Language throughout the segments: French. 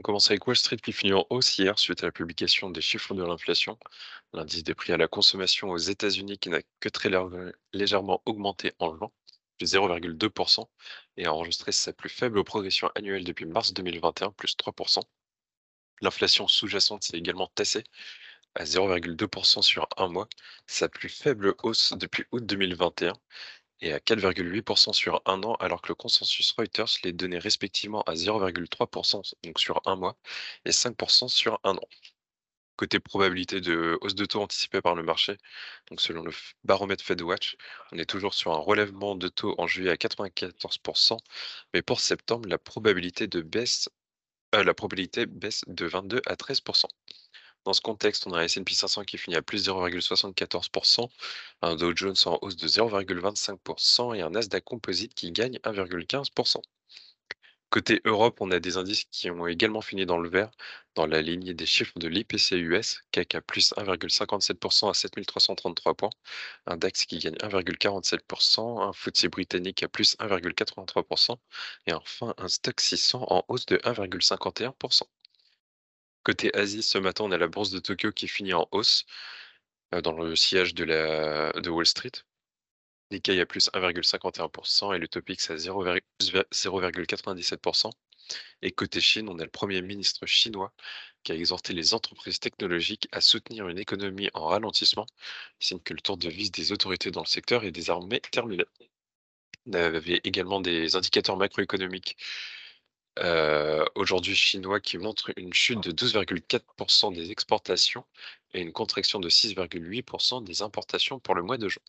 On commence avec Wall Street qui finit en hausse hier suite à la publication des chiffres de l'inflation. L'indice des prix à la consommation aux États-Unis qui n'a que très légèrement augmenté en juin, de 0,2%, et a enregistré sa plus faible progression annuelle depuis mars 2021, plus 3%. L'inflation sous-jacente s'est également tassée à 0,2% sur un mois, sa plus faible hausse depuis août 2021, et à 4,8% sur un an, alors que le consensus Reuters les donnait respectivement à 0,3% donc sur un mois et 5% sur un an. Côté probabilité de hausse de taux anticipée par le marché, donc selon le baromètre FedWatch, on est toujours sur un relèvement de taux en juillet à 94%, mais pour septembre, la probabilité de baisse, euh, la probabilité baisse de 22 à 13%. Dans ce contexte, on a un S&P 500 qui finit à plus 0,74%, un Dow Jones en hausse de 0,25% et un Nasdaq Composite qui gagne 1,15%. Côté Europe, on a des indices qui ont également fini dans le vert, dans la ligne des chiffres de l'IPC US, CAC à plus 1,57% à 7333 points, un DAX qui gagne 1,47%, un FTSE britannique à plus 1,83%, et enfin un Stock 600 en hausse de 1,51%. Côté Asie, ce matin, on a la bourse de Tokyo qui finit en hausse euh, dans le sillage de, de Wall Street. Nikkei à plus 1,51% et le Topix à 0,97%. Et côté Chine, on a le Premier ministre chinois qui a exhorté les entreprises technologiques à soutenir une économie en ralentissement, signe que le tour de vis des autorités dans le secteur est désormais terminé. On avait également des indicateurs macroéconomiques euh, aujourd'hui chinois qui montre une chute de 12,4% des exportations et une contraction de 6,8% des importations pour le mois de juin.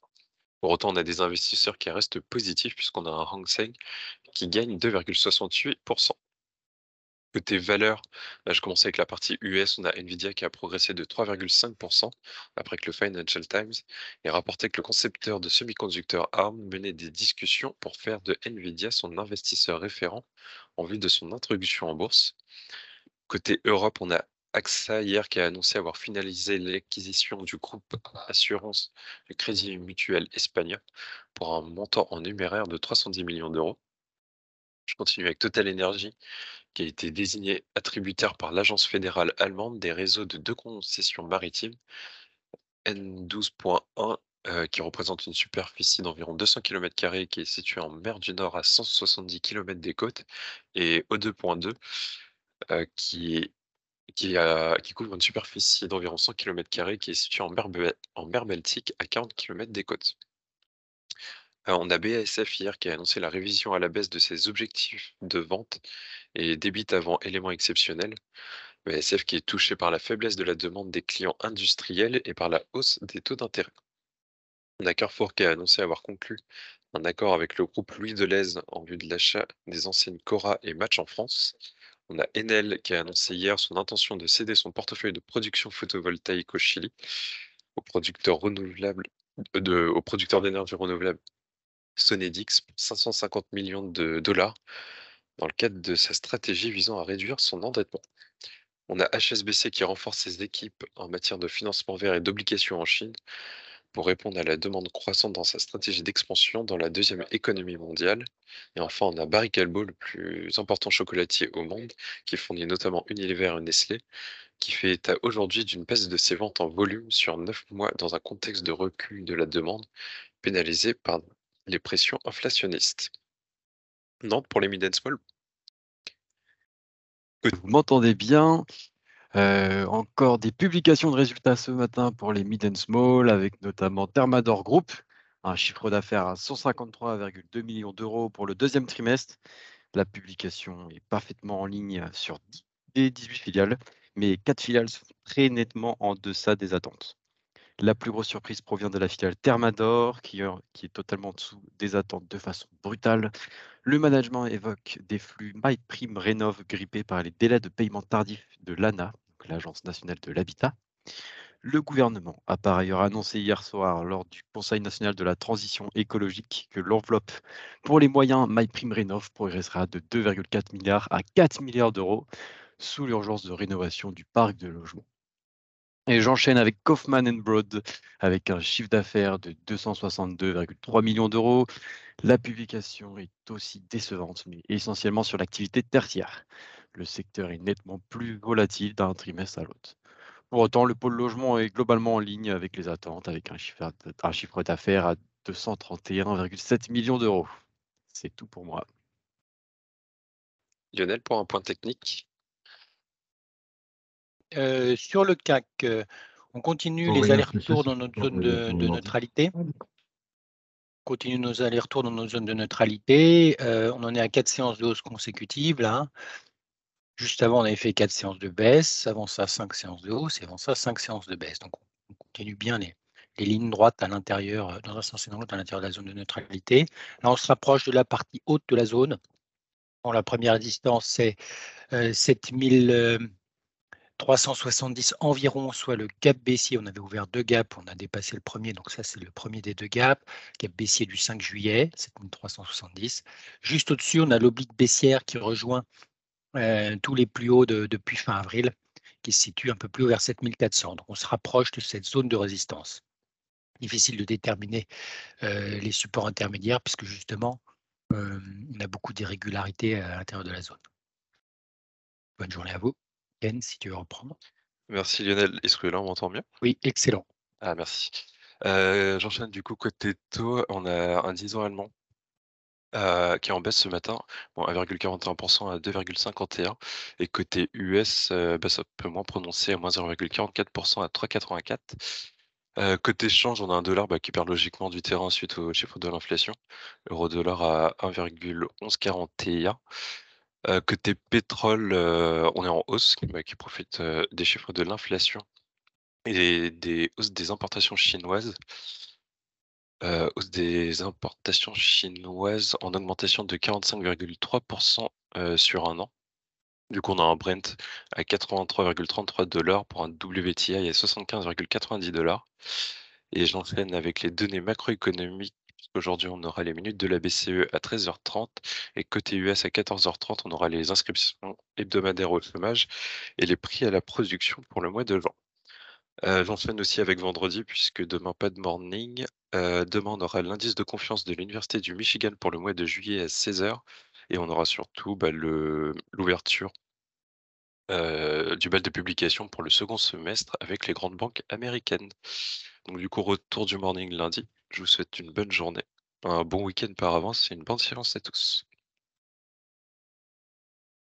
Pour autant, on a des investisseurs qui restent positifs puisqu'on a un Hang Seng qui gagne 2,68%. Côté valeur, je commence avec la partie US. On a Nvidia qui a progressé de 3,5% après que le Financial Times ait rapporté que le concepteur de semi-conducteurs ARM menait des discussions pour faire de Nvidia son investisseur référent en vue de son introduction en bourse. Côté Europe, on a AXA hier qui a annoncé avoir finalisé l'acquisition du groupe assurance Crédit Mutuel espagnol pour un montant en numéraire de 310 millions d'euros. Je continue avec Total Energy qui a été désigné attributaire par l'Agence fédérale allemande des réseaux de deux concessions maritimes, N12.1, euh, qui représente une superficie d'environ 200 km qui est située en mer du Nord à 170 km des côtes, et O2.2, euh, qui, qui, couvre une superficie d'environ 100 km qui est située en mer, en mer Baltique à 40 km des côtes. Euh, on a BASF hier qui a annoncé la révision à la baisse de ses objectifs de vente et débite avant éléments exceptionnels. BASF qui est touché par la faiblesse de la demande des clients industriels et par la hausse des taux d'intérêt. On a Carrefour qui a annoncé avoir conclu un accord avec le groupe Louis Deleuze en vue de l'achat des enseignes Cora et Match en France. On a Enel qui a annoncé hier son intention de céder son portefeuille de production photovoltaïque au Chili aux producteurs renouvelables de, aux producteurs d'énergie renouvelable Sonedix pour 550 millions de dollars dans le cadre de sa stratégie visant à réduire son endettement. On a HSBC qui renforce ses équipes en matière de financement vert et d'obligations en Chine pour répondre à la demande croissante dans sa stratégie d'expansion dans la deuxième économie mondiale. Et enfin, on a Barry Callebaut, le plus important chocolatier au monde, qui fournit notamment Unilever et Nestlé, qui fait état aujourd'hui d'une baisse de ses ventes en volume sur neuf mois dans un contexte de recul de la demande, pénalisé par les pressions inflationnistes. Nantes pour les mid and small. Vous m'entendez bien euh, Encore des publications de résultats ce matin pour les mid and small, avec notamment Thermador Group, un chiffre d'affaires à 153,2 millions d'euros pour le deuxième trimestre. La publication est parfaitement en ligne sur 10 des 18 filiales, mais 4 filiales sont très nettement en deçà des attentes. La plus grosse surprise provient de la filiale Thermador, qui, qui est totalement en dessous des attentes de façon brutale. Le management évoque des flux MyPrime Rénov grippés par les délais de paiement tardifs de l'ANA, l'Agence nationale de l'habitat. Le gouvernement a par ailleurs annoncé hier soir, lors du Conseil national de la transition écologique, que l'enveloppe pour les moyens MyPrime Rénov progressera de 2,4 milliards à 4 milliards d'euros sous l'urgence de rénovation du parc de logement. Et j'enchaîne avec Kaufman Broad avec un chiffre d'affaires de 262,3 millions d'euros. La publication est aussi décevante, mais essentiellement sur l'activité tertiaire. Le secteur est nettement plus volatile d'un trimestre à l'autre. Pour autant, le pôle logement est globalement en ligne avec les attentes, avec un chiffre, d'affaires à 231,7 millions d'euros. C'est tout pour moi. Lionel, pour un point technique. Euh, sur le CAC, euh, on continue les allers-retours dans notre zone de, neutralité. On continue nos allers-retours dans nos zones de neutralité. Euh, on en est à quatre séances de hausse consécutives là. Juste avant, on avait fait quatre séances de baisse. Avant ça, cinq séances de hausse. Et avant ça, cinq séances de baisse. Donc, on continue bien les, les lignes droites à l'intérieur, dans un sens et dans l'autre, à l'intérieur de la zone de neutralité. Là, on se rapproche de la partie haute de la zone. la première distance, c'est 7000. 370 environ, soit le gap baissier. On avait ouvert deux gaps, on a dépassé le premier, donc ça c'est le premier des deux gaps. Gap baissier du 5 juillet, 7370. Juste au-dessus, on a l'oblique baissière qui rejoint euh, tous les plus hauts depuis fin avril, qui se situe un peu plus haut vers 7400. Donc on se rapproche de cette zone de résistance. Difficile de déterminer euh, les supports intermédiaires puisque justement, euh, on a beaucoup d'irrégularités à l'intérieur de la zone. Bonne journée à vous si tu veux reprendre. Merci Lionel. Est-ce que là, on m'entend bien? Oui, excellent. Ah merci. Euh, j'enchaîne du coup côté taux, on a un 10 ans allemand, euh, qui est en baisse ce matin, bon 1,41% à 2,51 et côté US, euh, bah, ça peut moins prononcer à moins 0,44% à 3,84. côté change, on a un dollar, bah, qui perd logiquement du terrain suite au chiffre de l'inflation. Euro dollar à 1,1141. Euh, côté pétrole, euh, on est en hausse, bah, qui profite euh, des chiffres de l'inflation et des, hausses des importations chinoises. hausse des importations chinoises en augmentation de 45,3% sur un an. Du coup, on a un Brent à 83,33 dollars pour un WTI à 75,90 dollars. Et j'enchaîne avec les données macroéconomiques Aujourd'hui, on aura les minutes de la BCE à 13h30 et côté US à 14h30, on aura les inscriptions hebdomadaires au chômage et les prix à la production pour le mois de juin. Euh, J'enchaîne aussi avec vendredi puisque demain pas de morning. Euh, demain on aura l'indice de confiance de l'Université du Michigan pour le mois de juillet à 16h et on aura surtout bah, l'ouverture euh, du bal de publication pour le second semestre avec les grandes banques américaines. Donc du coup retour du morning lundi. Je vous souhaite une bonne journée, un bon week-end par avance et une bonne séance à tous.